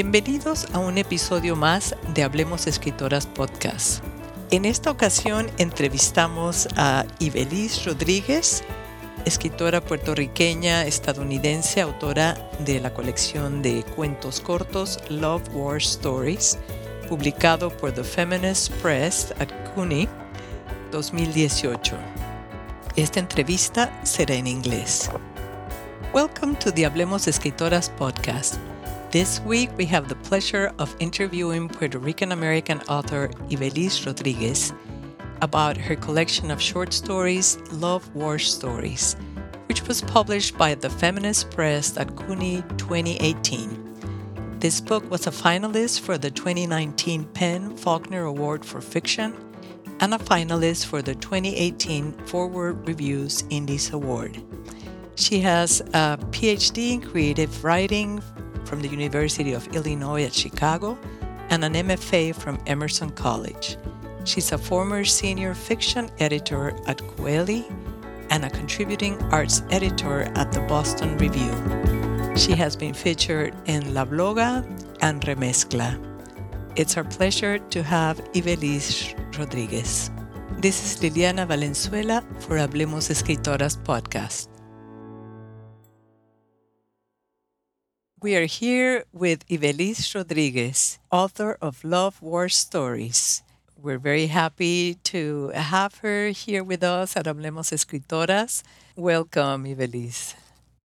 Bienvenidos a un episodio más de Hablemos Escritoras Podcast. En esta ocasión entrevistamos a Ibeliz Rodríguez, escritora puertorriqueña estadounidense, autora de la colección de cuentos cortos Love War Stories, publicado por The Feminist Press at CUNY 2018. Esta entrevista será en inglés. Welcome to the Hablemos Escritoras podcast. This week, we have the pleasure of interviewing Puerto Rican American author Ivelisse Rodriguez about her collection of short stories, Love War Stories, which was published by the Feminist Press at CUNY 2018. This book was a finalist for the 2019 PEN Faulkner Award for Fiction and a finalist for the 2018 Foreword Reviews Indies Award. She has a PhD in creative writing from the University of Illinois at Chicago and an MFA from Emerson College. She's a former senior fiction editor at Kweli and a contributing arts editor at the Boston Review. She has been featured in La Bloga and Remezcla. It's our pleasure to have Ivelisse Rodriguez. This is Liliana Valenzuela for Hablemos Escritoras podcast. We are here with Ivelisse Rodriguez, author of Love War Stories. We're very happy to have her here with us at Hablemos Escritoras. Welcome, Ivelisse.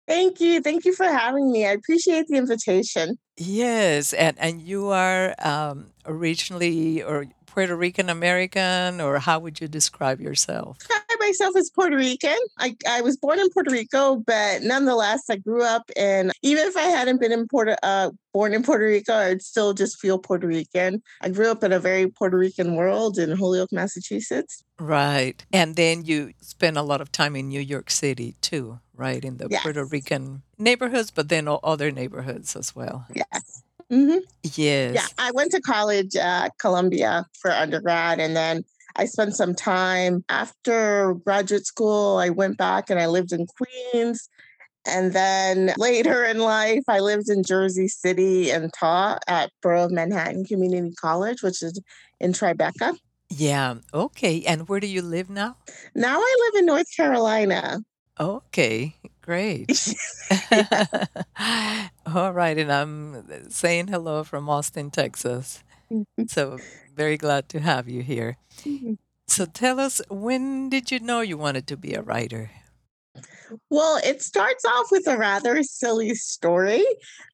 Thank you. Thank you for having me. I appreciate the invitation. Yes, and, and you are um, originally or Puerto Rican American, or how would you describe yourself? Myself as Puerto Rican. I, I was born in Puerto Rico, but nonetheless, I grew up in, even if I hadn't been in Puerto, uh, born in Puerto Rico, I'd still just feel Puerto Rican. I grew up in a very Puerto Rican world in Holyoke, Massachusetts. Right. And then you spent a lot of time in New York City too, right? In the yes. Puerto Rican neighborhoods, but then other neighborhoods as well. Yes. Mm-hmm. Yes. Yeah, I went to college at Columbia for undergrad, and then I spent some time after graduate school. I went back and I lived in Queens. And then later in life, I lived in Jersey City and taught at Borough of Manhattan Community College, which is in Tribeca. Yeah. Okay. And where do you live now? Now I live in North Carolina. Okay. Great. All right. And I'm saying hello from Austin, Texas. So very glad to have you here. Mm-hmm. So tell us, when did you know you wanted to be a writer? Well, it starts off with a rather silly story.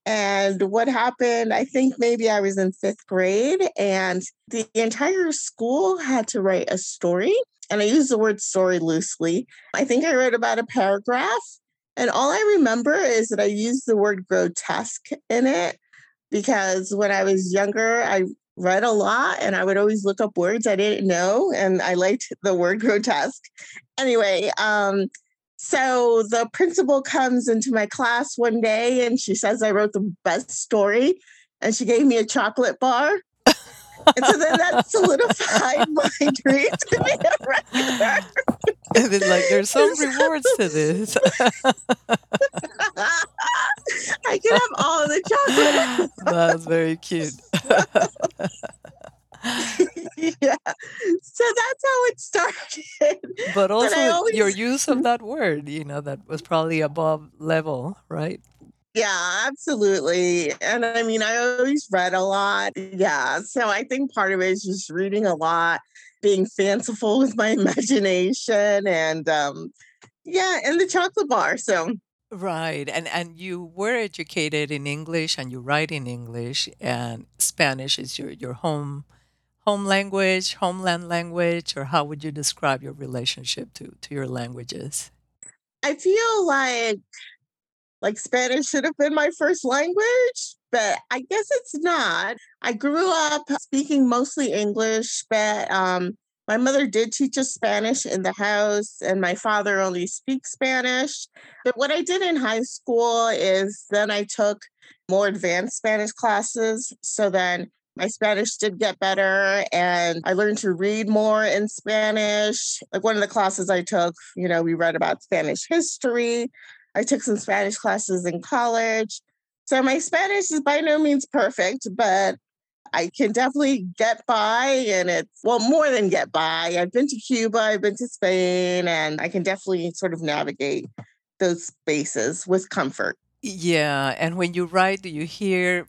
And what happened, I think maybe I was in fifth grade, and the entire school had to write a story. And I use the word story loosely. I think I wrote about a paragraph and all I remember is that I used the word grotesque in it because when I was younger, I read a lot and I would always look up words I didn't know. And I liked the word grotesque. Anyway, um, so the principal comes into my class one day and she says I wrote the best story. And she gave me a chocolate bar and so then that solidified my dream to be a writer. And then, like, there's some rewards to this. I can have all the chocolate. That's very cute. yeah. So that's how it started. But also, but always... your use of that word, you know, that was probably above level, right? Yeah, absolutely. And I mean, I always read a lot. Yeah. So I think part of it is just reading a lot, being fanciful with my imagination and um yeah, and the chocolate bar. So Right. And and you were educated in English and you write in English and Spanish is your your home home language, homeland language, or how would you describe your relationship to to your languages? I feel like like Spanish should have been my first language, but I guess it's not. I grew up speaking mostly English, but um, my mother did teach us Spanish in the house, and my father only speaks Spanish. But what I did in high school is then I took more advanced Spanish classes. So then my Spanish did get better and I learned to read more in Spanish. Like one of the classes I took, you know, we read about Spanish history. I took some Spanish classes in college. So my Spanish is by no means perfect, but I can definitely get by. And it's, well, more than get by. I've been to Cuba, I've been to Spain, and I can definitely sort of navigate those spaces with comfort. Yeah. And when you write, do you hear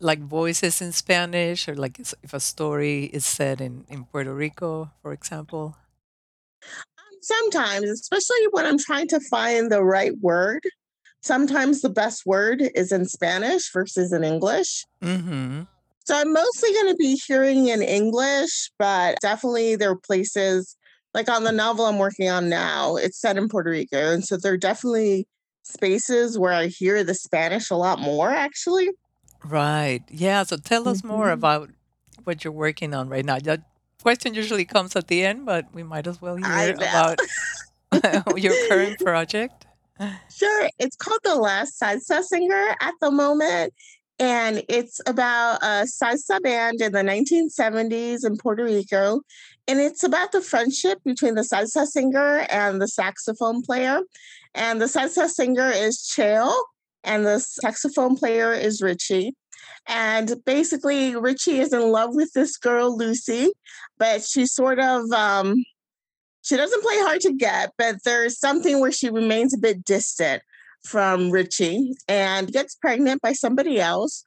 like voices in Spanish or like if a story is said in, in Puerto Rico, for example? Sometimes, especially when I'm trying to find the right word. Sometimes the best word is in Spanish versus in English. Mm-hmm. So I'm mostly going to be hearing in English, but definitely there are places like on the novel I'm working on now, it's set in Puerto Rico. And so there are definitely spaces where I hear the Spanish a lot more, actually. Right. Yeah. So tell us more hmm about what you're working on right now. Question usually comes at the end, but we might as well hear about your current project. Sure. It's called The Last Salsa Singer at the moment. And it's about a salsa band in the 1970s in Puerto Rico. And it's about the friendship between the salsa singer and the saxophone player. And the salsa singer is Cheo, and the saxophone player is Richie. And basically, Richie is in love with this girl, Lucy, but she sort of um, she doesn't play hard to get, but there's something where she remains a bit distant from Richie and gets pregnant by somebody else.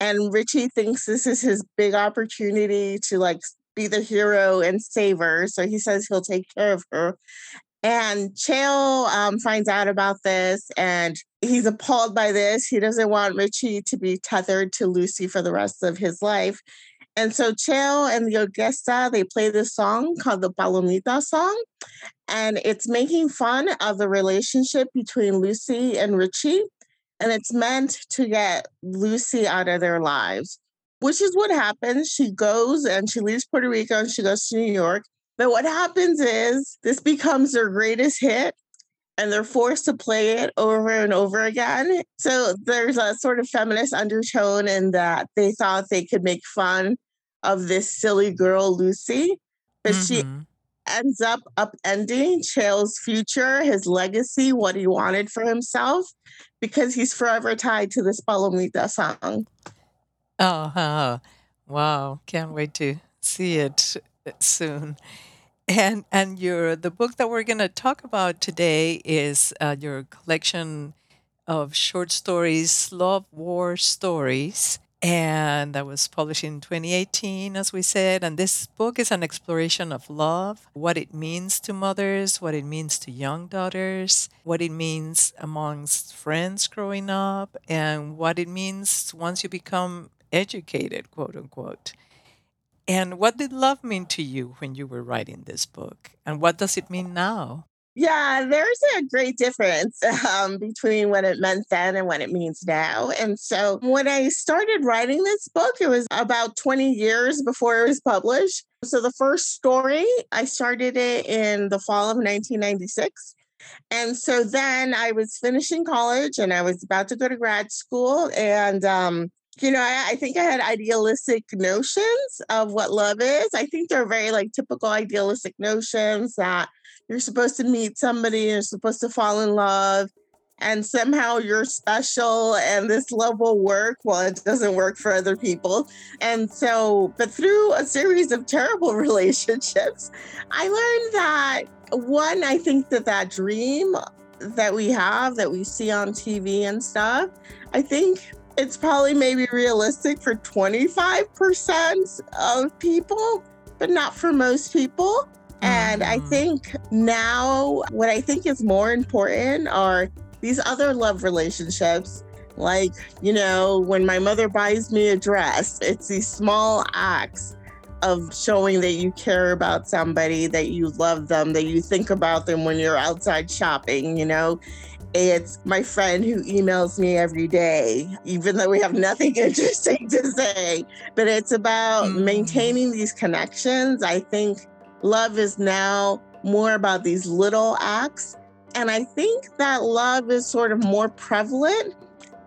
And Richie thinks this is his big opportunity to like be the hero and save her. So he says he'll take care of her. And Cheo um, finds out about this and he's appalled by this. He doesn't want Richie to be tethered to Lucy for the rest of his life. And so Cheo and the orquesta, they play this song called the Palomita song. And it's making fun of the relationship between Lucy and Richie. And it's meant to get Lucy out of their lives, which is what happens. She goes and she leaves Puerto Rico and she goes to New York. But what happens is this becomes their greatest hit and they're forced to play it over and over again. So there's a sort of feminist undertone in that they thought they could make fun of this silly girl, Lucy, but she Mm-hmm. ends up upending Cheo's future, his legacy, what he wanted for himself, because he's forever tied to this Palomita song. Oh, wow. Can't wait to see it soon. And and your the book that we're going to talk about today is uh, your collection of short stories, Love War Stories. And that was published in 2018, as we said. And this book is an exploration of love, what it means to mothers, what it means to young daughters, what it means amongst friends growing up, and what it means once you become educated, quote unquote. And what did love mean to you when you were writing this book? And what does it mean now? Yeah, there's a great difference um, between what it meant then and what it means now. And so when I started writing this book, it was about 20 years before it was published. So the first story, I started it in the fall of 1996. And so then I was finishing college and I was about to go to grad school. And, um, you know, I, I think I had idealistic notions of what love is. I think they're very like typical idealistic notions that you're supposed to meet somebody, you're supposed to fall in love, and somehow you're special and this love will work. Well, it doesn't work for other people. And so, but through a series of terrible relationships, I learned that one, I think that that dream that we have, that we see on TV and stuff, I think it's probably maybe realistic for 25% of people, but not for most people. And I Mm-hmm. think now what I think is more important are these other love relationships. Like, you know, when my mother buys me a dress, it's these small acts of showing that you care about somebody, that you love them, that you think about them when you're outside shopping, you know. It's my friend who emails me every day, even though we have nothing interesting to say. But it's about Mm-hmm. maintaining these connections. I think love is now more about these little acts. And I think that love is sort of more prevalent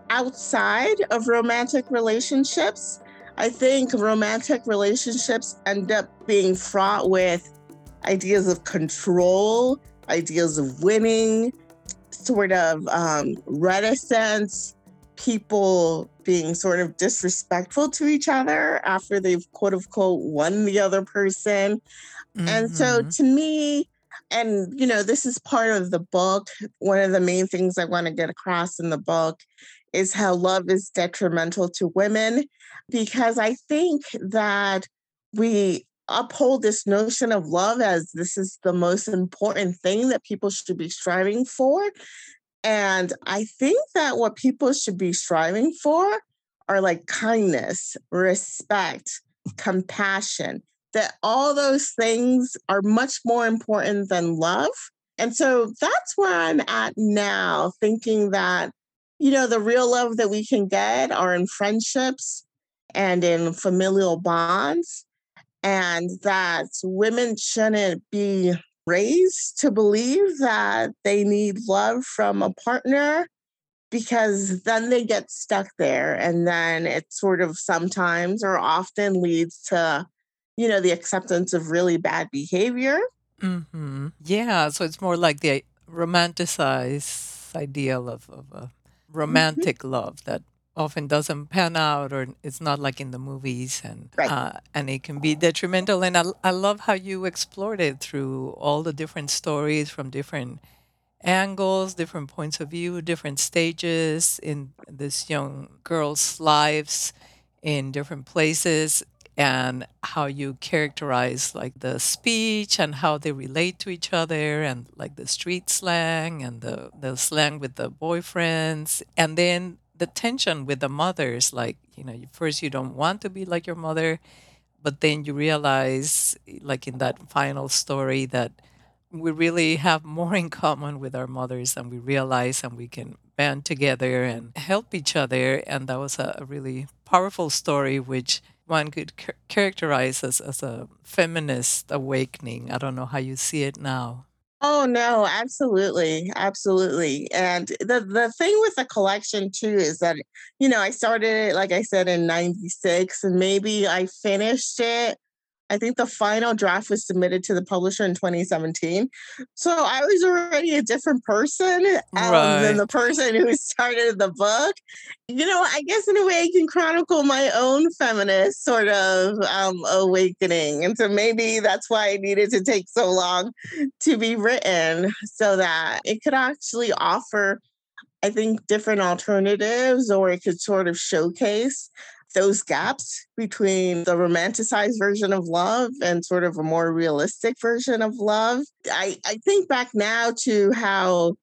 outside of romantic relationships. I think romantic relationships end up being fraught with ideas of control, ideas of winning, sort of um, reticence, people being sort of disrespectful to each other after they've quote unquote won the other person. Mm-hmm. And so mm-hmm. to me, and you know, this is part of the book. One of the main things I want to get across in the book is how love is detrimental to women because I think that we uphold this notion of love as this is the most important thing that people should be striving for. And I think that what people should be striving for are like kindness, respect, compassion, that all those things are much more important than love. And so that's where I'm at now, thinking that, you know, the real love that we can get are in friendships and in familial bonds and that women shouldn't be raised to believe that they need love from a partner because then they get stuck there and then it sort of sometimes or often leads to you know the acceptance of really bad behavior mm-hmm. yeah so it's more like the romanticized ideal of, of a mm-hmm. romantic mm-hmm. love that often doesn't pan out or it's not like in the movies and right. uh, and it can be detrimental and I, I love how you explored it through all the different stories from different angles different points of view different stages in this young girls lives in different places and how you characterize like the speech and how they relate to each other and like the street slang and the, the slang with the boyfriends and then the tension with the mothers like you know first you don't want to be like your mother but then you realize like in that final story that we really have more in common with our mothers than we realize and we can band together and help each other. And that was a, really powerful story which one could characterize as, as a feminist awakening. I don't know how you see it now Oh no, absolutely. Absolutely. And the the thing with the collection too is that you know, I started it like I said in 96 and maybe I finished it I think the final draft was submitted to the publisher in 2017. So I was already a different person um, right. than the person who started the book. You know, I guess in a way I can chronicle my own feminist sort of um, awakening. And so maybe that's why it needed to take so long to be written so that it could actually offer I think different alternatives, or it could sort of showcase those gaps between the romanticized version of love and sort of a more realistic version of love. I, I think back now to how,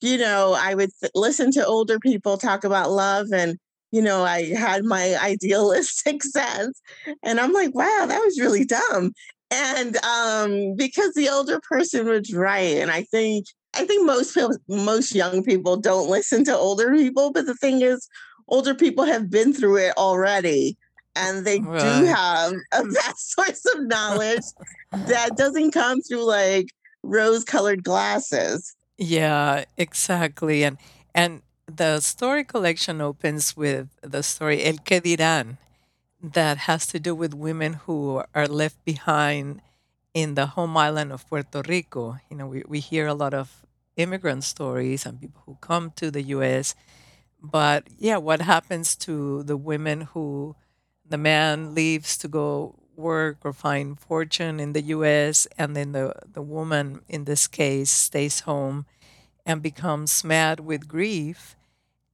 you know, I would th- listen to older people talk about love and you know, I had my idealistic sense. And I'm like, wow, that was really dumb. And um, because the older person was right. And I think I think most people, most young people don't listen to older people. But the thing is, older people have been through it already and they right. do have a vast source of knowledge that doesn't come through like rose colored glasses yeah exactly and and the story collection opens with the story el que dirán that has to do with women who are left behind in the home island of Puerto Rico. You know, we, we hear a lot of immigrant stories and people who come to the US but yeah, what happens to the women who the man leaves to go work or find fortune in the US and then the, the woman in this case stays home and becomes mad with grief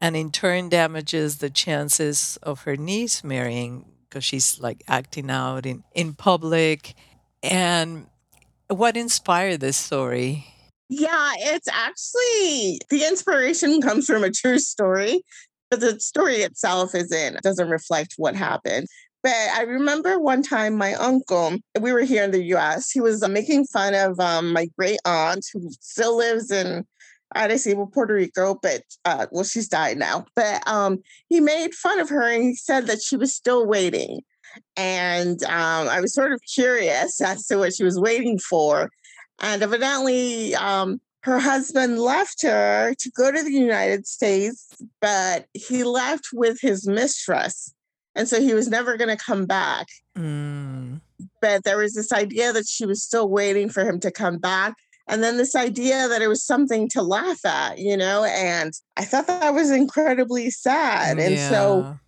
and in turn damages the chances of her niece marrying because she's like acting out in, in public. And what inspired this story? Yeah, it's actually the inspiration comes from a true story, but the story itself isn't doesn't reflect what happened. But I remember one time my uncle, we were here in the US, he was making fun of um, my great aunt who still lives in Arecibo, Puerto Rico, but uh, well, she's died now. But um, he made fun of her and he said that she was still waiting. And um, I was sort of curious as to what she was waiting for. And evidently, um, her husband left her to go to the United States, but he left with his mistress. And so he was never going to come back. Mm. But there was this idea that she was still waiting for him to come back. and then this idea that it was something to laugh at, you know, and I thought that was incredibly sad. And yeah. so,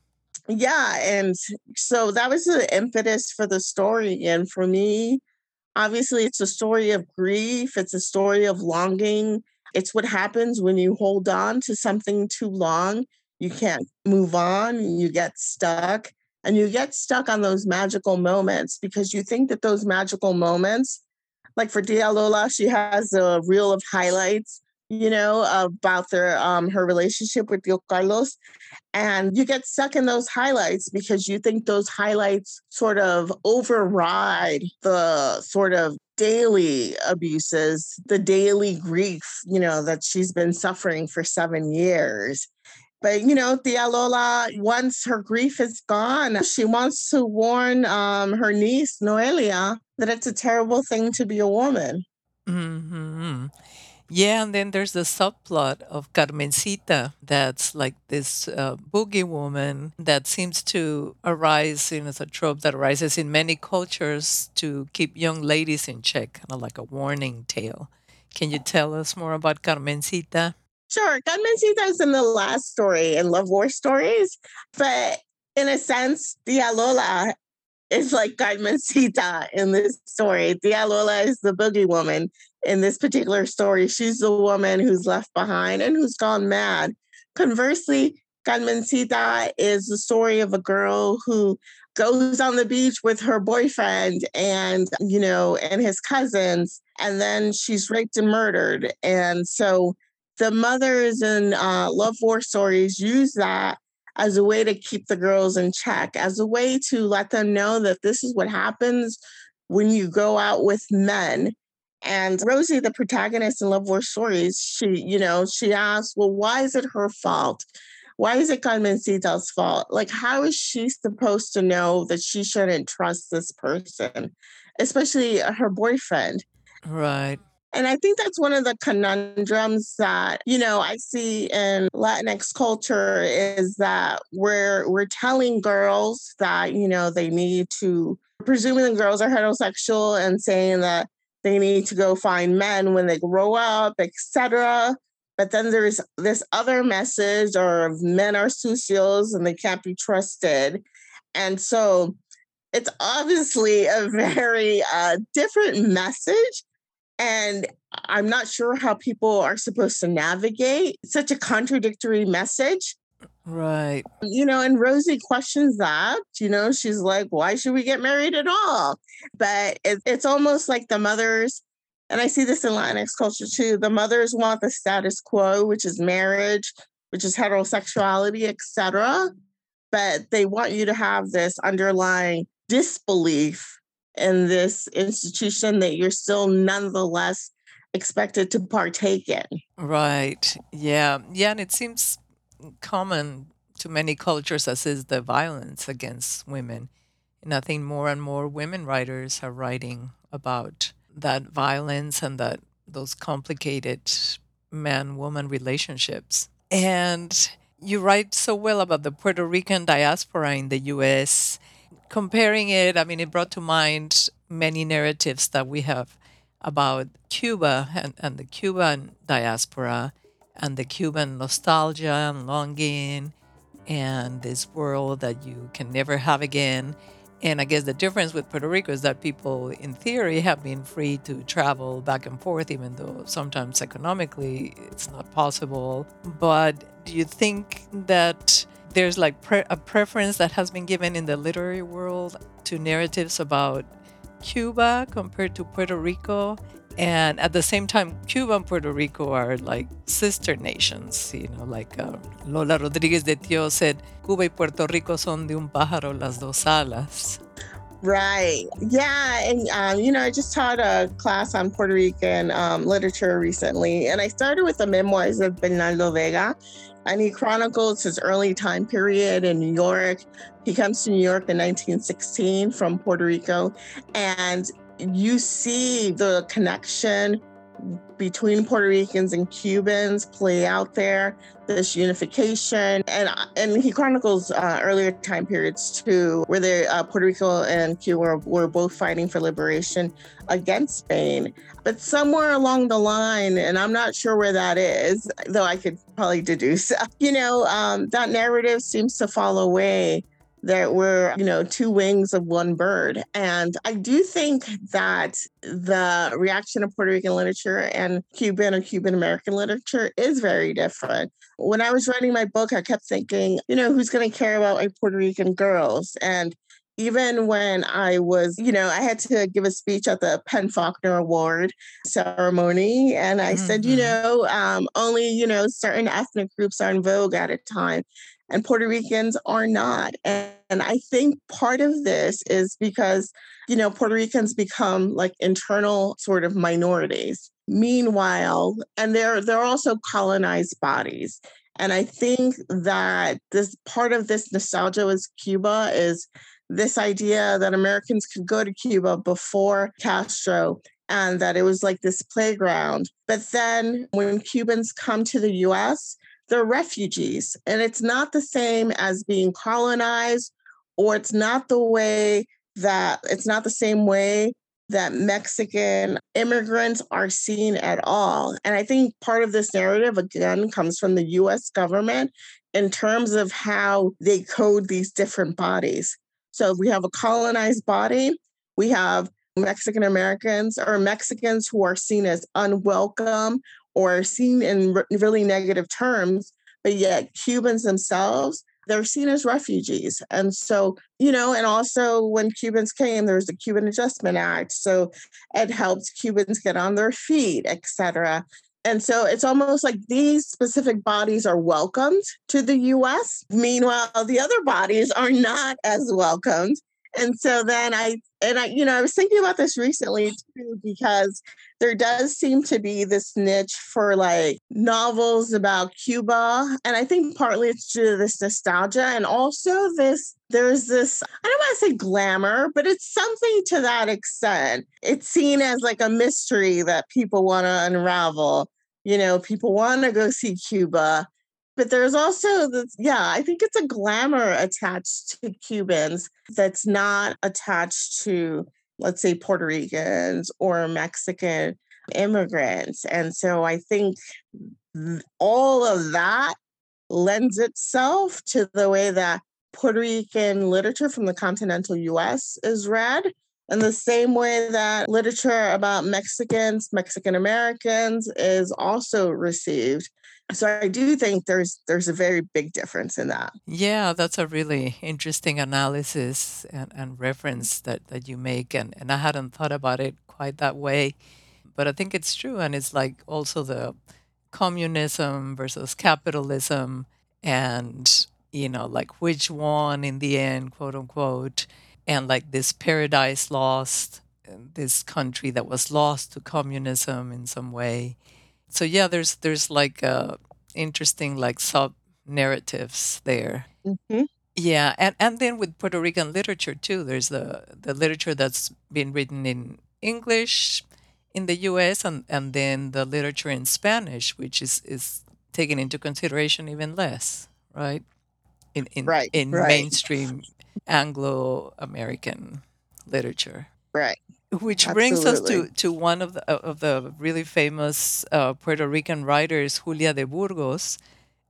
yeah, and so that was the impetus for the story. And for me, obviously, it's a story of grief, it's a story of longing. It's what happens when you hold on to something too long. You can't move on, you get stuck, and you get stuck on those magical moments because you think that those magical moments like for Tia Lola, she has a reel of highlights, you know, about their um her relationship with Tio Carlos. And you get stuck in those highlights because you think those highlights sort of override the sort of daily abuses, the daily grief, you know, that she's been suffering for seven years. But you know, Tia Lola, once her grief is gone, she wants to warn um, her niece Noelia that it's a terrible thing to be a woman. hmm Yeah, and then there's the subplot of Carmencita that's like this uh, boogie woman that seems to arise in as a trope that arises in many cultures to keep young ladies in check, kind of like a warning tale. Can you tell us more about Carmencita? Sure. Carmencita is in the last story in Love War Stories, but in a sense, Tia Lola is like Carmencita in this story. Tia Lola is the boogie woman in this particular story. She's the woman who's left behind and who's gone mad. Conversely, Carmencita is the story of a girl who goes on the beach with her boyfriend and, you know, and his cousins, and then she's raped and murdered. And so the mothers in uh, love war stories use that as a way to keep the girls in check, as a way to let them know that this is what happens when you go out with men. And Rosie, the protagonist in Love War Stories, she, you know, she asks, well, why is it her fault? Why is it Carmencita's fault? Like, how is she supposed to know that she shouldn't trust this person, especially uh, her boyfriend? Right. And I think that's one of the conundrums that, you know, I see in Latinx culture is that we're we're telling girls that, you know, they need to presuming the girls are heterosexual and saying that they need to go find men when they grow up, etc. But then there's this other message or men are sucios and they can't be trusted. And so it's obviously a very uh, different message and I'm not sure how people are supposed to navigate such a contradictory message. Right. You know, and Rosie questions that. You know, she's like, why should we get married at all? But it, it's almost like the mothers, and I see this in Latinx culture too, the mothers want the status quo, which is marriage, which is heterosexuality, etc. But they want you to have this underlying disbelief in this institution that you're still nonetheless expected to partake in. Right. Yeah. Yeah. And it seems common to many cultures as is the violence against women. And I think more and more women writers are writing about that violence and that those complicated man woman relationships. And you write so well about the Puerto Rican diaspora in the US comparing it, I mean, it brought to mind many narratives that we have about Cuba and, and the Cuban diaspora and the Cuban nostalgia and longing and this world that you can never have again. And I guess the difference with Puerto Rico is that people, in theory, have been free to travel back and forth, even though sometimes economically it's not possible. But do you think that there's like pre- a preference that has been given in the literary world to narratives about Cuba compared to Puerto Rico. And at the same time, Cuba and Puerto Rico are like sister nations. You know, like uh, Lola Rodriguez de Tio said, Cuba y Puerto Rico son de un pájaro las dos alas. Right. Yeah. And, um, you know, I just taught a class on Puerto Rican um, literature recently, and I started with the memoirs of Bernardo Vega and he chronicles his early time period in New York. He comes to New York in 1916 from Puerto Rico, and you see the connection between Puerto Ricans and Cubans play out there, this unification. And and he chronicles uh, earlier time periods too, where the uh, Puerto Rico and Cuba were, were both fighting for liberation against Spain. But somewhere along the line, and I'm not sure where that is, though I could probably deduce, you know, um, that narrative seems to fall away that we're, you know, two wings of one bird. And I do think that the reaction of Puerto Rican literature and Cuban or Cuban American literature is very different. When I was writing my book, I kept thinking, you know, who's going to care about like Puerto Rican girls? And even when I was, you know, I had to give a speech at the PEN Faulkner Award ceremony. And I mm-hmm. said, you mm-hmm. know, um, only, you know, certain ethnic groups are in vogue at a time and Puerto Ricans are not. And, and I think part of this is because, you know, Puerto Ricans become like internal sort of minorities. Meanwhile, and they're they're also colonized bodies. And I think that this part of this nostalgia with Cuba is this idea that Americans could go to Cuba before Castro and that it was like this playground. But then when Cubans come to the US, they're refugees. And it's not the same as being colonized, or it's not the way that it's not the same way that Mexican immigrants are seen at all. And I think part of this narrative, again, comes from the US government in terms of how they code these different bodies. So we have a colonized body, we have Mexican Americans or Mexicans who are seen as unwelcome or seen in really negative terms, but yet Cubans themselves, they're seen as refugees. And so, you know, and also when Cubans came, there was the Cuban Adjustment Act. So it helped Cubans get on their feet, et cetera. And so it's almost like these specific bodies are welcomed to the US. Meanwhile, the other bodies are not as welcomed. And so then I and I, you know, I was thinking about this recently too, because there does seem to be this niche for like novels about Cuba. And I think partly it's due to this nostalgia and also this, there's this, I don't want to say glamour, but it's something to that extent. It's seen as like a mystery that people want to unravel. You know, people want to go see Cuba but there's also this, yeah, I think it's a glamour attached to Cubans that's not attached to, let's say, Puerto Ricans or Mexican immigrants. And so I think all of that lends itself to the way that Puerto Rican literature from the continental US is read. In the same way that literature about Mexicans, Mexican Americans is also received. So I do think there's there's a very big difference in that. Yeah, that's a really interesting analysis and, and reference that, that you make. And, and I hadn't thought about it quite that way. But I think it's true. And it's like also the communism versus capitalism and, you know, like which one in the end, quote unquote, and like this paradise lost, this country that was lost to communism in some way so yeah there's there's like uh interesting like sub narratives there. Hmm yeah and and then with puerto rican literature too there's the the literature that's been written in english in the us and and then the literature in spanish which is is taken into consideration even less right in in, Right, in right, mainstream anglo american literature. Right. Which brings us to, to one of the of the really famous uh, Puerto Rican writers, Julia de Burgos,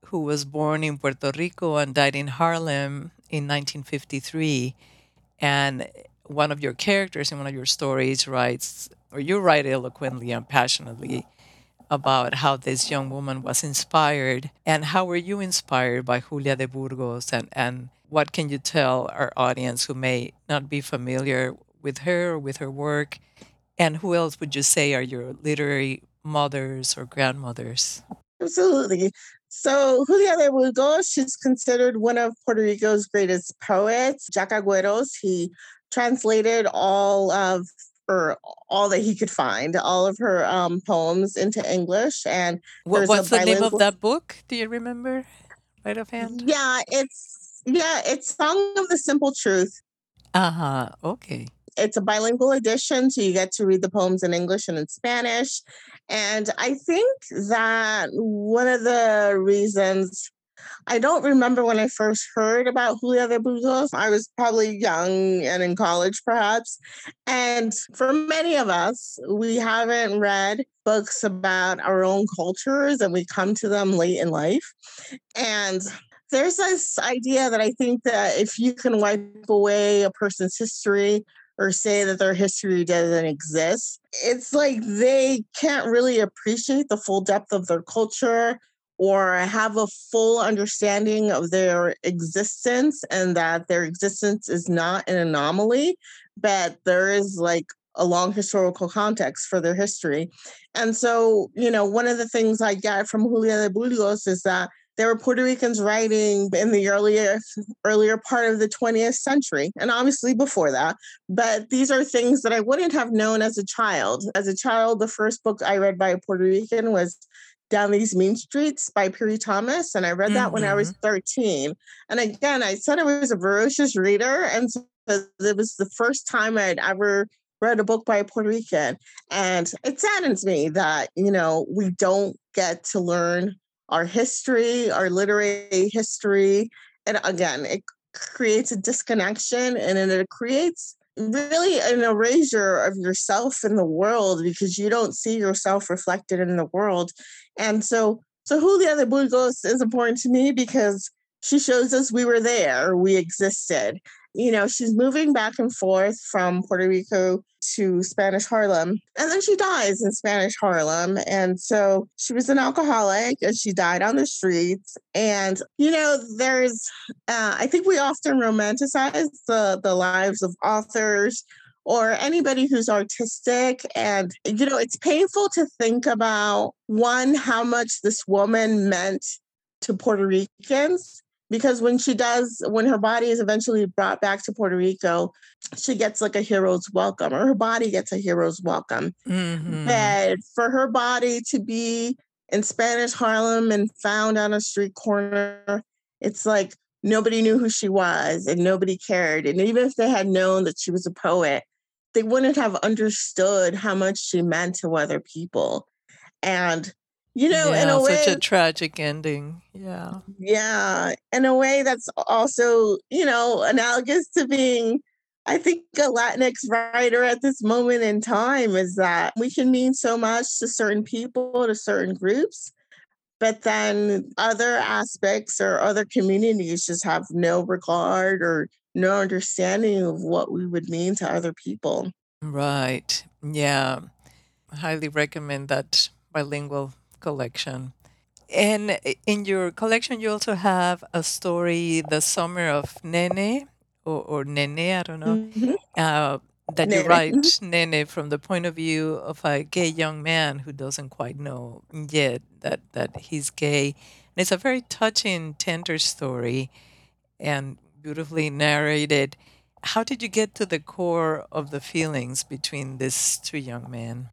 who was born in Puerto Rico and died in Harlem in 1953. And one of your characters in one of your stories writes, or you write eloquently and passionately about how this young woman was inspired. And how were you inspired by Julia de Burgos? And, and what can you tell our audience who may not be familiar with her or with her work? And who else would you say are your literary mothers or grandmothers? Absolutely. So Julia de Burgos, she's considered one of Puerto Rico's greatest poets. Jack Agüeros, he translated all of or all that he could find, all of her um, poems into English. And What, what's the name of that book? Do you remember right offhand? yeah, it's yeah, it's Song of the Simple Truth. Uh huh. Okay. It's a bilingual edition, so you get to read the poems in English and in Spanish. And I think that one of the reasons I don't remember when I first heard about Julia de Burgos. I was probably young and in college, perhaps. And for many of us, we haven't read books about our own cultures and we come to them late in life. And there's this idea that I think that if you can wipe away a person's history or say that their history doesn't exist, it's like they can't really appreciate the full depth of their culture or have a full understanding of their existence and that their existence is not an anomaly, but there is like a long historical context for their history. And so, you know, one of the things I get from Julia de Burgos is that there were Puerto Ricans writing in the earlier earlier part of the 20th century, and obviously before that. But these are things that I wouldn't have known as a child. As a child, the first book I read by a Puerto Rican was down these mean streets by Piri Thomas. And I read that mm-hmm. when I was mm-hmm. 13. And again, I said I was a voracious reader. And so it was the first time I'd ever read a book by a Puerto Rican. And it saddens me that, you know, we don't get to learn our history, our literary history. And again, it creates a disconnection and it creates really an erasure of yourself in the world because you don't see yourself reflected in the world. And so, so Julia de Burgos is important to me because she shows us we were there, we existed. You know, she's moving back and forth from Puerto Rico to Spanish Harlem. And then she dies in Spanish Harlem. And so she was an alcoholic and she died on the streets. And, you know, there's, uh, I think we often romanticize the, the lives of authors or anybody who's artistic. And, you know, it's painful to think about one, how much this woman meant to Puerto Ricans because when she does when her body is eventually brought back to puerto rico she gets like a hero's welcome or her body gets a hero's welcome. Mm-hmm. but for her body to be in spanish harlem and found on a street corner it's like nobody knew who she was and nobody cared. And even if they had known that she was a poet they wouldn't have understood how much she meant to other people. And you know, yeah, in a way, such a tragic ending. Yeah. Yeah. In a way that's also, you know, analogous to being, I think, a Latinx writer at this moment in time is that we can mean so much to certain people, to certain groups, but then other aspects or other communities just have no regard or no understanding of what we would mean to other people. Right. Yeah. I highly recommend that bilingual collection. And in your collection, you also have a story, The Summer of Nene, or, or Nene, I don't know, mm-hmm. uh, that Nene. you write, mm-hmm. Nene, from the point of view of a gay young man who doesn't quite know yet that, that he's gay. And it's a very touching, tender story and beautifully narrated. How did you get to the core of the feelings between these two young men?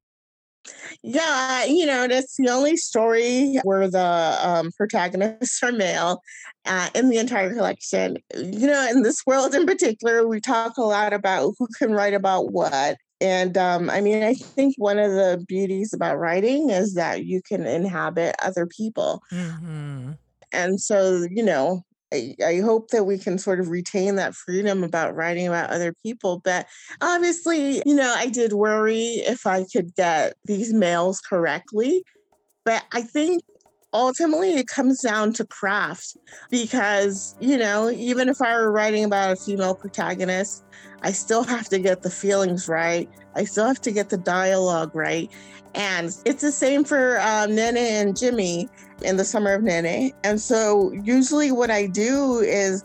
Yeah, you know, that's the only story where the um, protagonists are male uh, in the entire collection. You know, in this world in particular, we talk a lot about who can write about what. And um, I mean, I think one of the beauties about writing is that you can inhabit other people. Mm-hmm. And so, you know, I, hope that we can sort of retain that freedom about writing about other people. But obviously, you know, I did worry if I could get these males correctly. But I think ultimately it comes down to craft because, you know, even if I were writing about a female protagonist, I still have to get the feelings right. I still have to get the dialogue right. And it's the same for uh, Nene and Jimmy in the summer of Nene. And so usually what I do is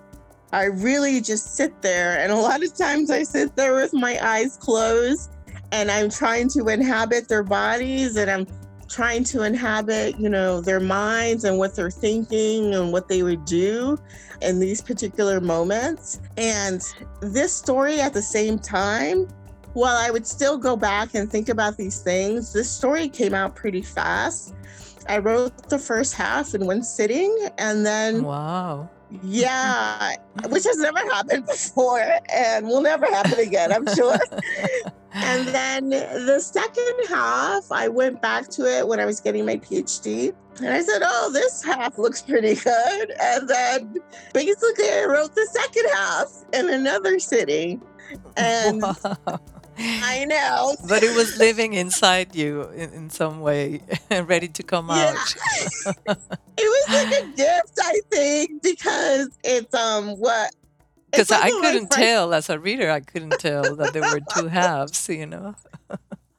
I really just sit there. And a lot of times I sit there with my eyes closed and I'm trying to inhabit their bodies and I'm trying to inhabit, you know, their minds and what they're thinking and what they would do in these particular moments. And this story at the same time while I would still go back and think about these things, this story came out pretty fast. I wrote the first half in one sitting and then wow. Yeah, which has never happened before and will never happen again, I'm sure. and then the second half, I went back to it when I was getting my PhD. And I said, Oh, this half looks pretty good. And then basically, I wrote the second half in another city. And wow. I know. But it was living inside you in, in some way, ready to come yeah. out. it was like a gift, I think, because it's um what because I couldn't tell as a reader, I couldn't tell that there were two halves, you know.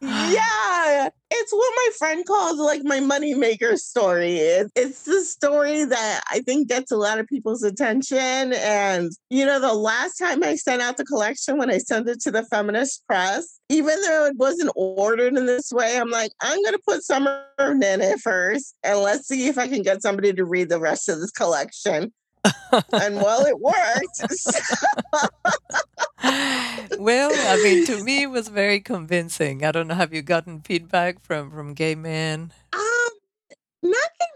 Yeah, it's what my friend calls like my moneymaker story. It's the story that I think gets a lot of people's attention. And, you know, the last time I sent out the collection, when I sent it to the feminist press, even though it wasn't ordered in this way, I'm like, I'm going to put Summer in it first and let's see if I can get somebody to read the rest of this collection and well, it worked. well, I mean, to me, it was very convincing. I don't know. Have you gotten feedback from from gay men? Um, not gay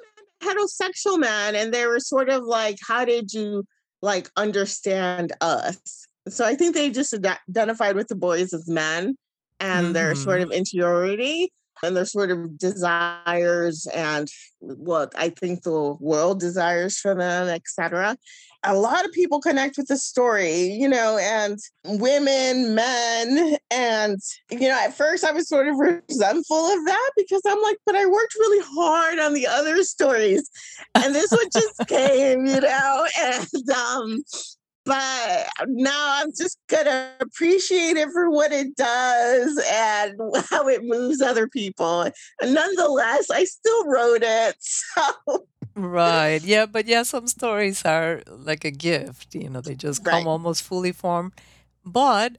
men, heterosexual men, and they were sort of like, "How did you like understand us?" So I think they just identified with the boys as men and mm-hmm. their sort mm-hmm. of interiority and their sort of desires and what I think the world desires for them, etc. A lot of people connect with the story, you know, and women, men, and you know, at first I was sort of resentful of that because I'm like, but I worked really hard on the other stories, and this one just came, you know, and um, but now I'm just gonna appreciate it for what it does and how it moves other people. And nonetheless, I still wrote it. So Right. Yeah, but yeah, some stories are like a gift, you know, they just come right. almost fully formed. But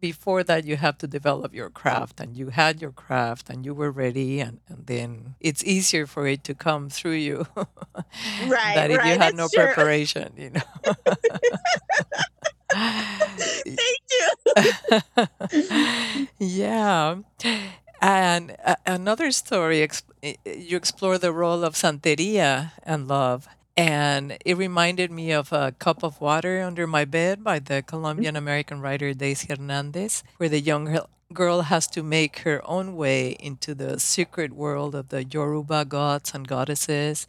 before that you have to develop your craft and you had your craft and you were ready and, and then it's easier for it to come through you right that if right you had no true. preparation you know thank you yeah and another story you explore the role of santeria and love and it reminded me of A Cup of Water Under My Bed by the Colombian American writer Daisy Hernandez, where the young girl has to make her own way into the secret world of the Yoruba gods and goddesses,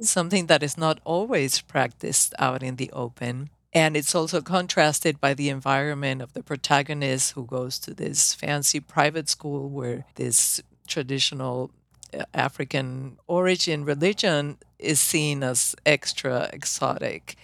something that is not always practiced out in the open. And it's also contrasted by the environment of the protagonist who goes to this fancy private school where this traditional African origin religion is seen as extra exotic.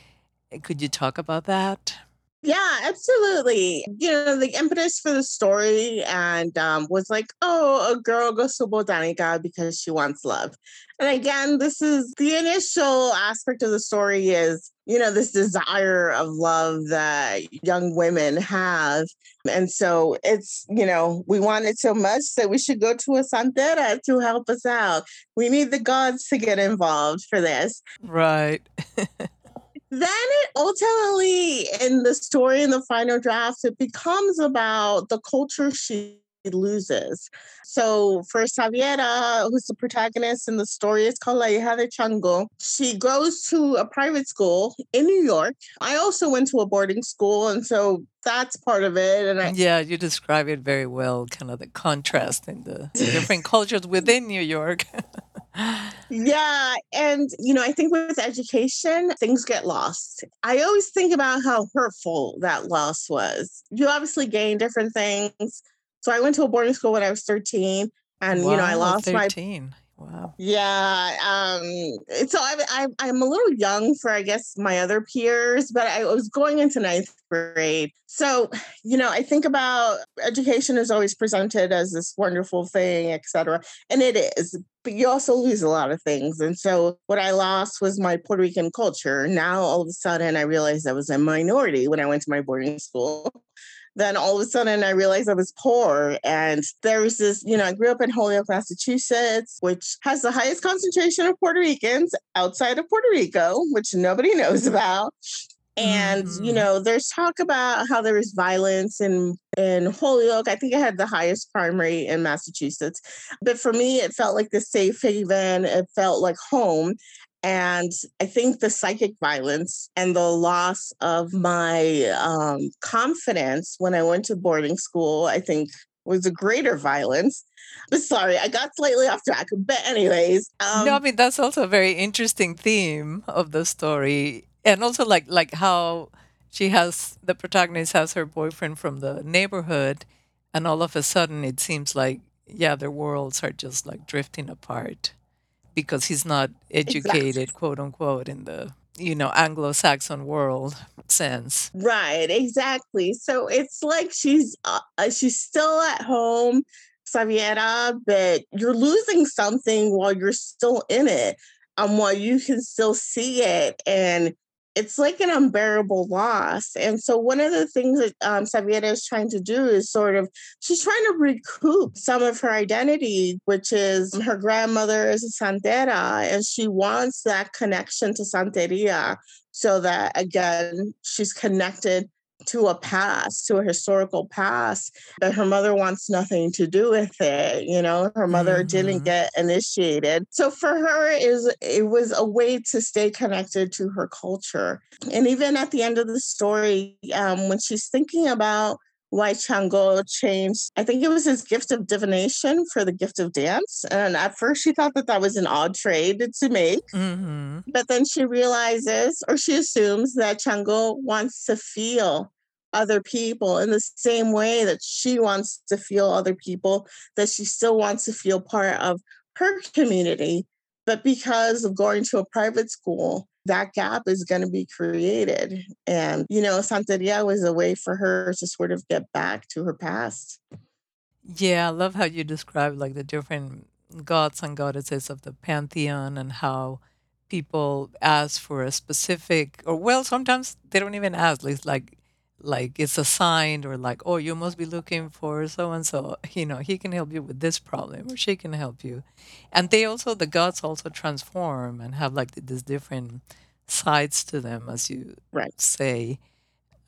Could you talk about that? Yeah, absolutely. You know, the impetus for the story and um, was like, oh, a girl goes to Botanica because she wants love. And again, this is the initial aspect of the story is, you know, this desire of love that young women have. And so it's, you know, we want it so much that we should go to a santera to help us out. We need the gods to get involved for this. Right. then it ultimately in the story in the final draft it becomes about the culture she loses so for Saviera, who's the protagonist in the story, it's called La Hija de Chango. She goes to a private school in New York. I also went to a boarding school, and so that's part of it. And I, yeah, you describe it very well, kind of the contrast in the different cultures within New York. yeah. And, you know, I think with education, things get lost. I always think about how hurtful that loss was. You obviously gain different things. So I went to a boarding school when I was 13 and, wow, you know, I lost 13. my Wow. Yeah. Um, so I, I, I'm a little young for, I guess, my other peers, but I was going into ninth grade. So, you know, I think about education is always presented as this wonderful thing, et cetera. And it is, but you also lose a lot of things. And so what I lost was my Puerto Rican culture. Now, all of a sudden, I realized I was a minority when I went to my boarding school then all of a sudden I realized I was poor. And there was this, you know, I grew up in Holyoke, Massachusetts, which has the highest concentration of Puerto Ricans outside of Puerto Rico, which nobody knows about. And mm-hmm. you know, there's talk about how there was violence in in Holyoke. I think it had the highest crime rate in Massachusetts. But for me, it felt like the safe haven. It felt like home. And I think the psychic violence and the loss of my um, confidence when I went to boarding school, I think was a greater violence. But sorry, I got slightly off track. But anyways, um, no, I mean that's also a very interesting theme of the story, and also like like how she has the protagonist has her boyfriend from the neighborhood, and all of a sudden it seems like yeah, their worlds are just like drifting apart because he's not educated, exactly. quote unquote, in the you know Anglo-Saxon world sense. Right, exactly. So it's like she's uh, she's still at home, Saviera, but you're losing something while you're still in it, um, while you can still see it and it's like an unbearable loss. And so one of the things that um, Saviera is trying to do is sort of, she's trying to recoup some of her identity, which is her grandmother is a santera, and she wants that connection to Santeria so that, again, she's connected to a past, to a historical past, that her mother wants nothing to do with it. You know, her mother mm-hmm. didn't get initiated. So for her is it was a way to stay connected to her culture. And even at the end of the story, um, when she's thinking about why Chango changed. I think it was his gift of divination for the gift of dance. And at first, she thought that that was an odd trade to make. Mm-hmm. But then she realizes, or she assumes, that Chango wants to feel other people in the same way that she wants to feel other people, that she still wants to feel part of her community. But because of going to a private school, that gap is going to be created. And, you know, Santeria was a way for her to sort of get back to her past. Yeah, I love how you describe like the different gods and goddesses of the pantheon and how people ask for a specific or well sometimes they don't even ask like like it's assigned or like oh you must be looking for so and so you know he can help you with this problem or she can help you. And they also the gods also transform and have like these different sides to them as you right. say.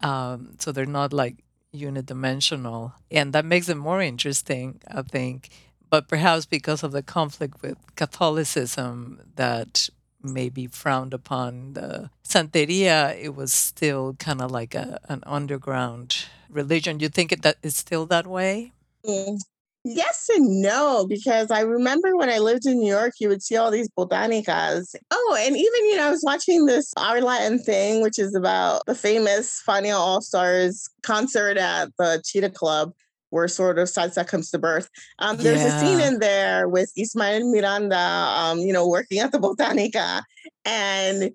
Um, so they're not like unidimensional. And that makes it more interesting i think. But perhaps because of the conflict with catholicism that maybe frowned upon the Santeria, it was still kind of like a, an underground religion. You think it, that it's still that way? Mm. Yes and no, because I remember when I lived in New York, you would see all these botanicas. Oh, and even, you know, I was watching this Our Latin thing, which is about the famous Fania All Stars concert at the Cheetah Club where sort of salsa comes to birth. Um, there's yeah. a scene in there with Ismael Miranda, um, you know, working at the Botanica. And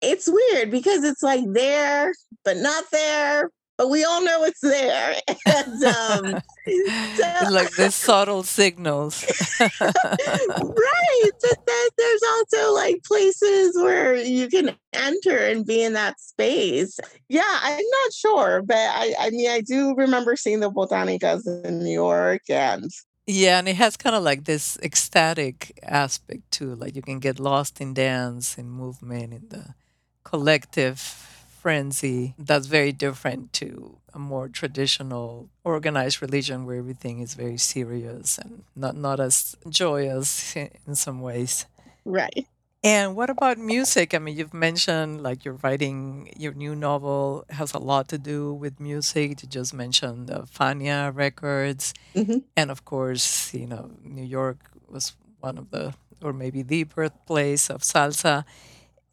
it's weird because it's like there, but not there, but we all know it's there. And um, so, like the subtle signals. right. But then there's also like places where you can enter and be in that space. Yeah, I'm not sure, but I, I mean, I do remember seeing the Botanicas in New York and yeah, and it has kind of like this ecstatic aspect too. Like you can get lost in dance and movement in the collective frenzy that's very different to a more traditional organized religion where everything is very serious and not not as joyous in some ways. Right. And what about music? I mean, you've mentioned like you're writing your new novel has a lot to do with music. You just mentioned the Fania records, mm-hmm. and of course, you know, New York was one of the, or maybe the birthplace of salsa.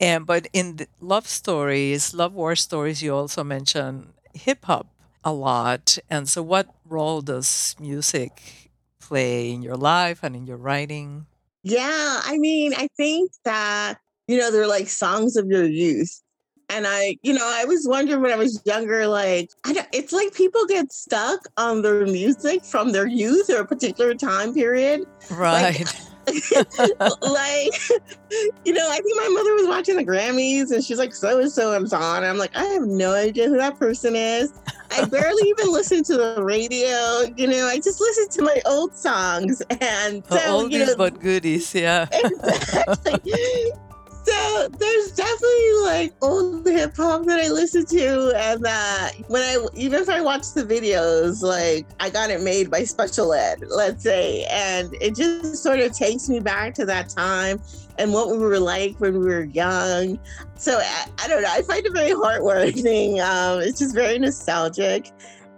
And but in the love stories, love war stories, you also mention hip hop a lot. And so, what role does music play in your life and in your writing? Yeah, I mean, I think that you know they're like songs of your youth. And I, you know, I was wondering when I was younger, like, it's like people get stuck on their music from their youth or a particular time period. Right. Like, like, you know, I think my mother was watching the Grammys and she's like, so and so is on. I'm like, I have no idea who that person is. I barely even listen to the radio. You know, I just listen to my old songs and so, oldies you know, but goodies, yeah. Exactly. So there's definitely like old hip hop that I listen to, and that when I even if I watch the videos, like I got it made by Special Ed, let's say, and it just sort of takes me back to that time and what we were like when we were young. So I, I don't know. I find it very heartwarming. Um, it's just very nostalgic.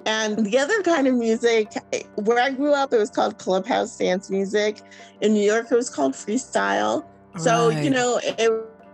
And the other kind of music, where I grew up, it was called clubhouse dance music. In New York, it was called freestyle. So, right. you know, it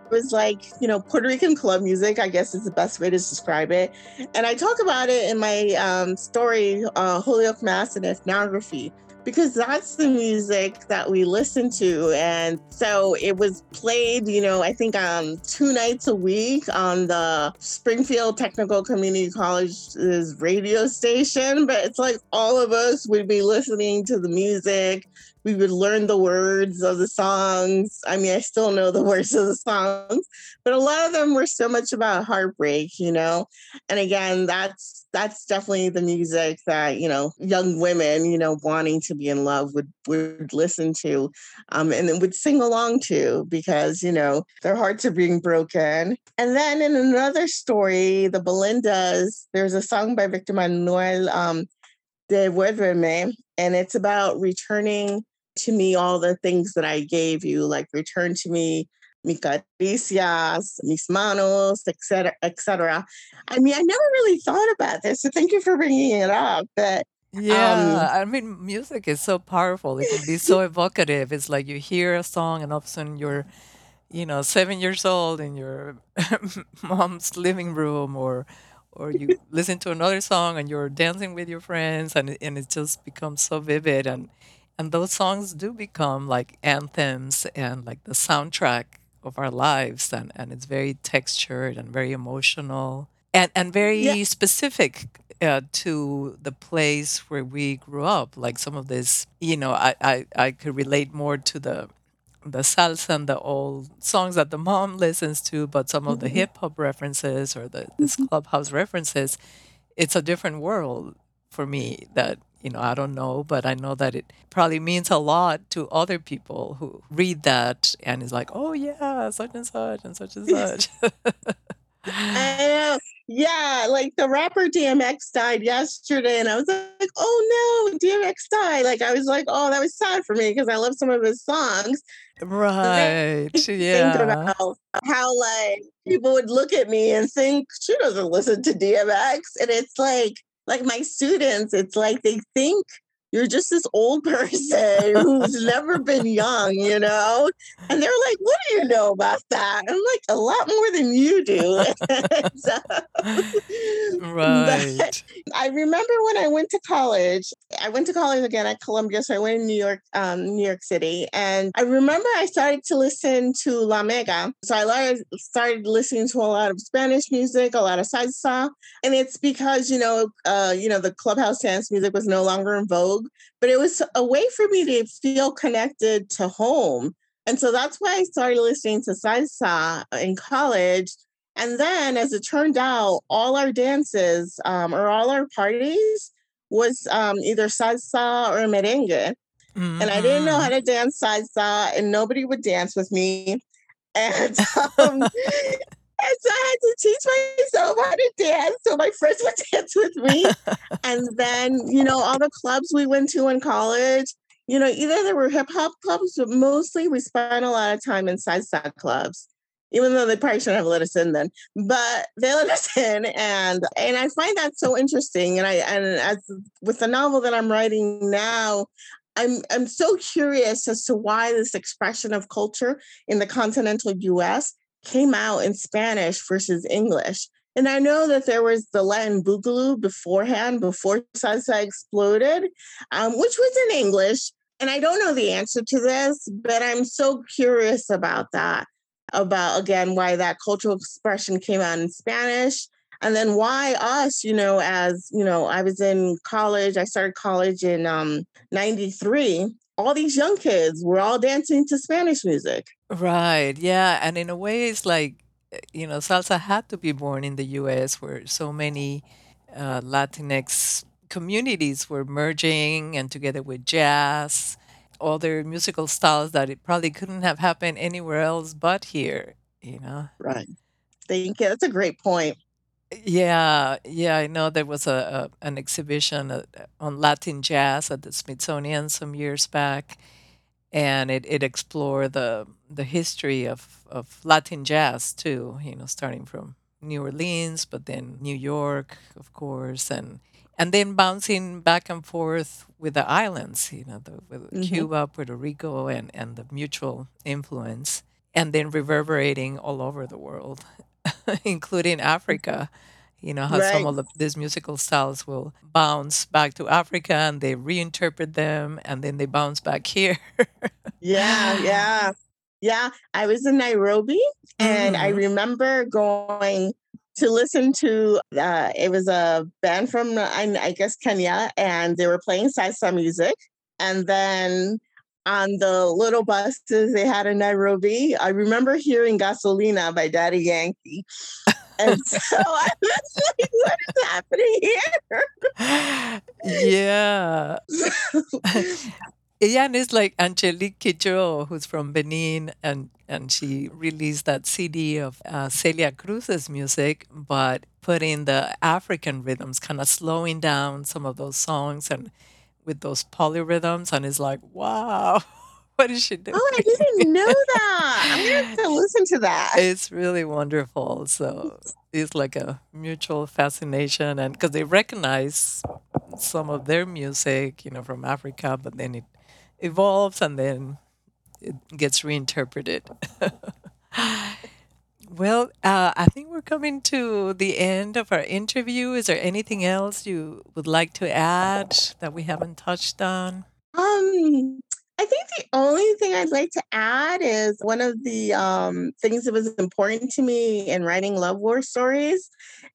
was like, you know, Puerto Rican club music, I guess is the best way to describe it. And I talk about it in my um, story, uh, Holyoke Mass and Ethnography, because that's the music that we listen to. And so it was played, you know, I think um, two nights a week on the Springfield Technical Community College's radio station. But it's like all of us would be listening to the music we would learn the words of the songs. I mean, I still know the words of the songs, but a lot of them were so much about heartbreak, you know. And again, that's that's definitely the music that you know young women, you know, wanting to be in love would would listen to, um, and then would sing along to because you know their hearts are being broken. And then in another story, the Belindas, there's a song by Victor Manuel. Um, Devuélveme, and it's about returning to me all the things that I gave you, like return to me mi caricias, mis manos, etc., etc. I mean, I never really thought about this, so thank you for bringing it up. But yeah, um, I mean, music is so powerful. It can be so evocative. It's like you hear a song, and all of a sudden you're, you know, seven years old in your mom's living room, or or you listen to another song and you're dancing with your friends, and and it just becomes so vivid and and those songs do become like anthems and like the soundtrack of our lives and, and it's very textured and very emotional and, and very yeah. specific uh, to the place where we grew up like some of this you know I, I, I could relate more to the the salsa and the old songs that the mom listens to but some of the mm-hmm. hip hop references or the this mm-hmm. clubhouse references it's a different world for me that you know i don't know but i know that it probably means a lot to other people who read that and is like oh yeah such and such and such and such I know. Yeah, like the rapper DMX died yesterday, and I was like, oh no, DMX died. Like, I was like, oh, that was sad for me because I love some of his songs. Right. Yeah. Think about how, like, people would look at me and think, she doesn't listen to DMX. And it's like, like my students, it's like they think you're just this old person who's never been young, you know? And they're like, what do you know about that? I'm like, a lot more than you do. so, right. I remember when I went to college, I went to college again at Columbia. So I went in New York, um, New York City. And I remember I started to listen to La Mega. So I started listening to a lot of Spanish music, a lot of salsa. And it's because, you know, uh, you know, the clubhouse dance music was no longer in vogue but it was a way for me to feel connected to home. And so that's why I started listening to salsa in college. And then, as it turned out, all our dances um, or all our parties was um, either salsa or merengue. Mm-hmm. And I didn't know how mm-hmm. to dance salsa, and nobody would dance with me. And um, And so I had to teach myself how to dance so my friends would dance with me. and then, you know, all the clubs we went to in college, you know, either there were hip hop clubs, but mostly we spent a lot of time in salsa clubs. Even though they probably shouldn't have let us in then, but they let us in, and and I find that so interesting. And I and as with the novel that I'm writing now, I'm I'm so curious as to why this expression of culture in the continental US came out in Spanish versus English. And I know that there was the Latin Boogaloo beforehand, before salsa exploded, um, which was in English. And I don't know the answer to this, but I'm so curious about that, about again, why that cultural expression came out in Spanish. And then why us, you know, as you know, I was in college, I started college in um, 93 all these young kids were all dancing to Spanish music. Right. Yeah. And in a way, it's like, you know, salsa had to be born in the US where so many uh, Latinx communities were merging and together with jazz, other musical styles that it probably couldn't have happened anywhere else but here, you know? Right. Thank you. That's a great point. Yeah, yeah, I know there was a, a an exhibition uh, on Latin jazz at the Smithsonian some years back, and it, it explored the the history of, of Latin jazz too. You know, starting from New Orleans, but then New York, of course, and and then bouncing back and forth with the islands, you know, the, with Mhm. Cuba, Puerto Rico, and and the mutual influence, and then reverberating all over the world, including Africa. You know how some of the, these musical styles will bounce back to Africa and they reinterpret them, and then they bounce back here. Yeah, yeah. Yeah, I was in Nairobi and I Mhm. remember going to listen to uh it was a band from I, I guess Kenya and they were playing salsa music and then on the little buses they had in Nairobi I remember hearing Gasolina by Daddy Yankee. And so I was like what is happening here? Yeah, and is like Angelique Kidjo, who's from Benin, and and she released that CD of uh, Celia Cruz's music, but put in the African rhythms, kind of slowing down some of those songs and with those polyrhythms, and it's like, wow, what is she doing? Oh, I didn't know that. I'm gonna have to listen to that. It's really wonderful. So it's like a mutual fascination, and because they recognize some of their music, you know, from Africa, but then it evolves and then it gets reinterpreted. well, uh, I think we're coming to the end of our interview. Is there anything else you would like to add that we haven't touched on? Um, I think the only thing I'd like to add is one of the um, things that was important to me in writing love war stories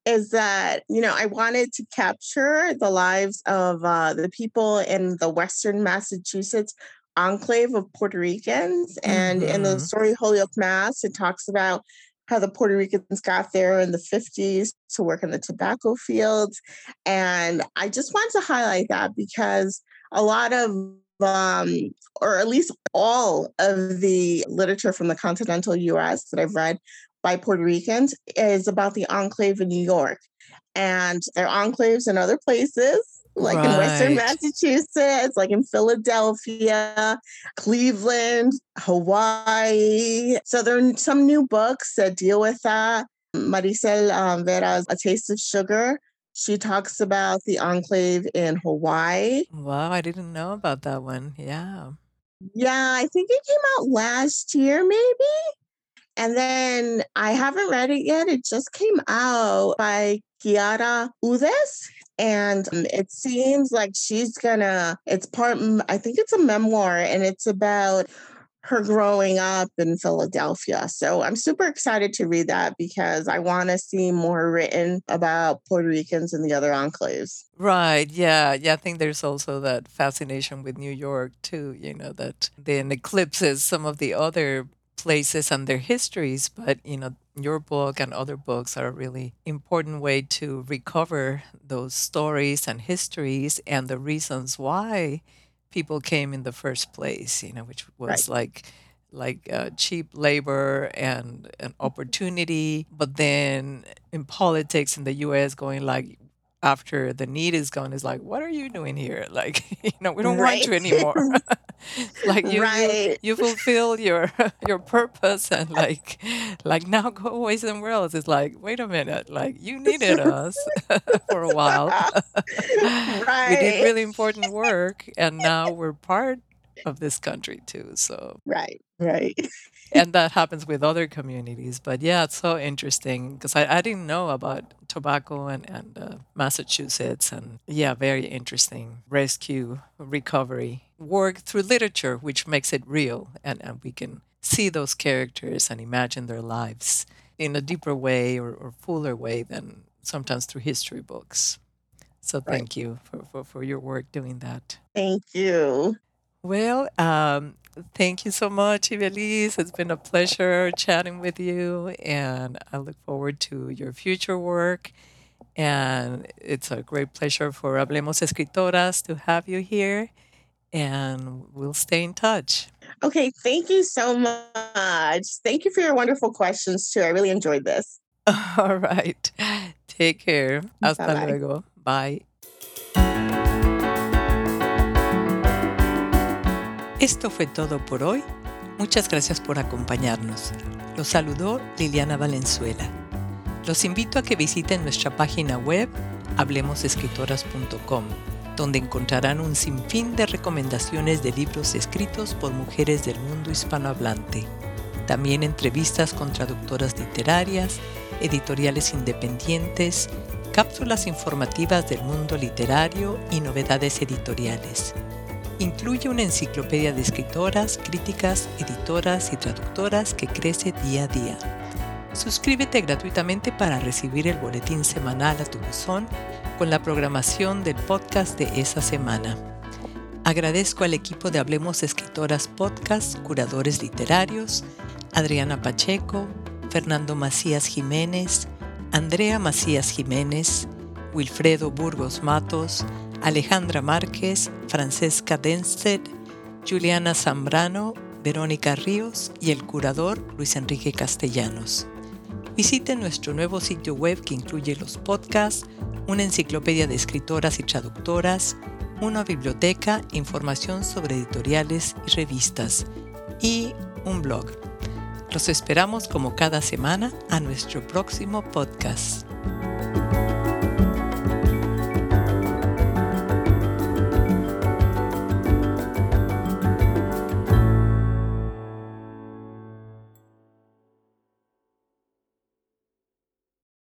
is that, you know, I wanted to capture the lives of uh, the people in the Western Massachusetts enclave of Puerto Ricans. And in the Mhm. story Holyoke Mass, it talks about how the Puerto Ricans got there in the 50s to work in the tobacco fields. And I just want to highlight that because a lot of um, or at least all of the literature from the continental US that I've read by Puerto Ricans is about the enclave in New York. And there are enclaves in other places, like in Western Massachusetts, like in Philadelphia, Cleveland, Hawaii. So there are some new books that deal with that. Marisel um, Vera's A Taste of Sugar. She talks about the enclave in Hawaii. Wow, I didn't know about that one. Yeah. Yeah, I think it came out last year, maybe. And then I haven't read it yet. It just came out by Quiara Hudes. And um, it seems like she's gonna, it's part, I think it's a memoir and it's about her growing up in Philadelphia. So I'm super excited to read that because I want to see more written about Puerto Ricans and the other enclaves. Right. Yeah. Yeah. I think there's also that fascination with New York too, you know, that then eclipses some of the other places and their histories. But, you know, your book and other books are a really important way to recover those stories and histories and the reasons why people came in the first place, you know, which Right. was like like uh, cheap labor and an opportunity but then in politics in the us going like after the need is gone is like what are you doing here like you know we don't want you anymore like you you right. you fulfill your your purpose and like like now go away somewhere else it's like wait a minute like you needed us for a while right. we did really important work and now we're part of this country too so Right. Right. And that happens with other communities but yeah it's so interesting because I, I didn't know about tobacco and, and uh, massachusetts and yeah very interesting rescue recovery work through literature which makes it real and, and we can see those characters and imagine their lives in a deeper way or, or fuller way than sometimes through history books so Right. thank you for, for, for your work doing that Thank you. well, um, thank you so much, Ivelisse. It's been a pleasure chatting with you, and I look forward to your future work. And it's a great pleasure for Hablemos Escritoras to have you here, and we'll stay in touch. Okay. Thank you so much. Thank you for your wonderful questions, too. I really enjoyed this. All right. Take care. Hasta Bye-bye. luego. Bye. Esto fue todo por hoy. Muchas gracias por acompañarnos. Los saludó Liliana Valenzuela. Los invito a que visiten nuestra página web hablemosescritoras.com, donde encontrarán un sinfín de recomendaciones de libros escritos por mujeres del mundo hispanohablante. También entrevistas con traductoras literarias, editoriales independientes, cápsulas informativas del mundo literario y novedades editoriales. Incluye una enciclopedia de escritoras, críticas, editoras y traductoras que crece día a día. Suscríbete gratuitamente para recibir el boletín semanal a tu buzón con la programación del podcast de esa semana. Agradezco al equipo de Hablemos Escritoras Podcast, curadores literarios, Adriana Pacheco, Fernando Macías Jiménez, Andrea Macías Jiménez, Wilfredo Burgos Matos, Alejandra Márquez, Francesca Denstedt, Juliana Zambrano, Verónica Ríos y el curador Luis Enrique Castellanos. Visite nuestro nuevo sitio web que incluye los podcasts, una enciclopedia de escritoras y traductoras, una biblioteca, información sobre editoriales y revistas y un blog. Los esperamos como cada semana a nuestro próximo podcast.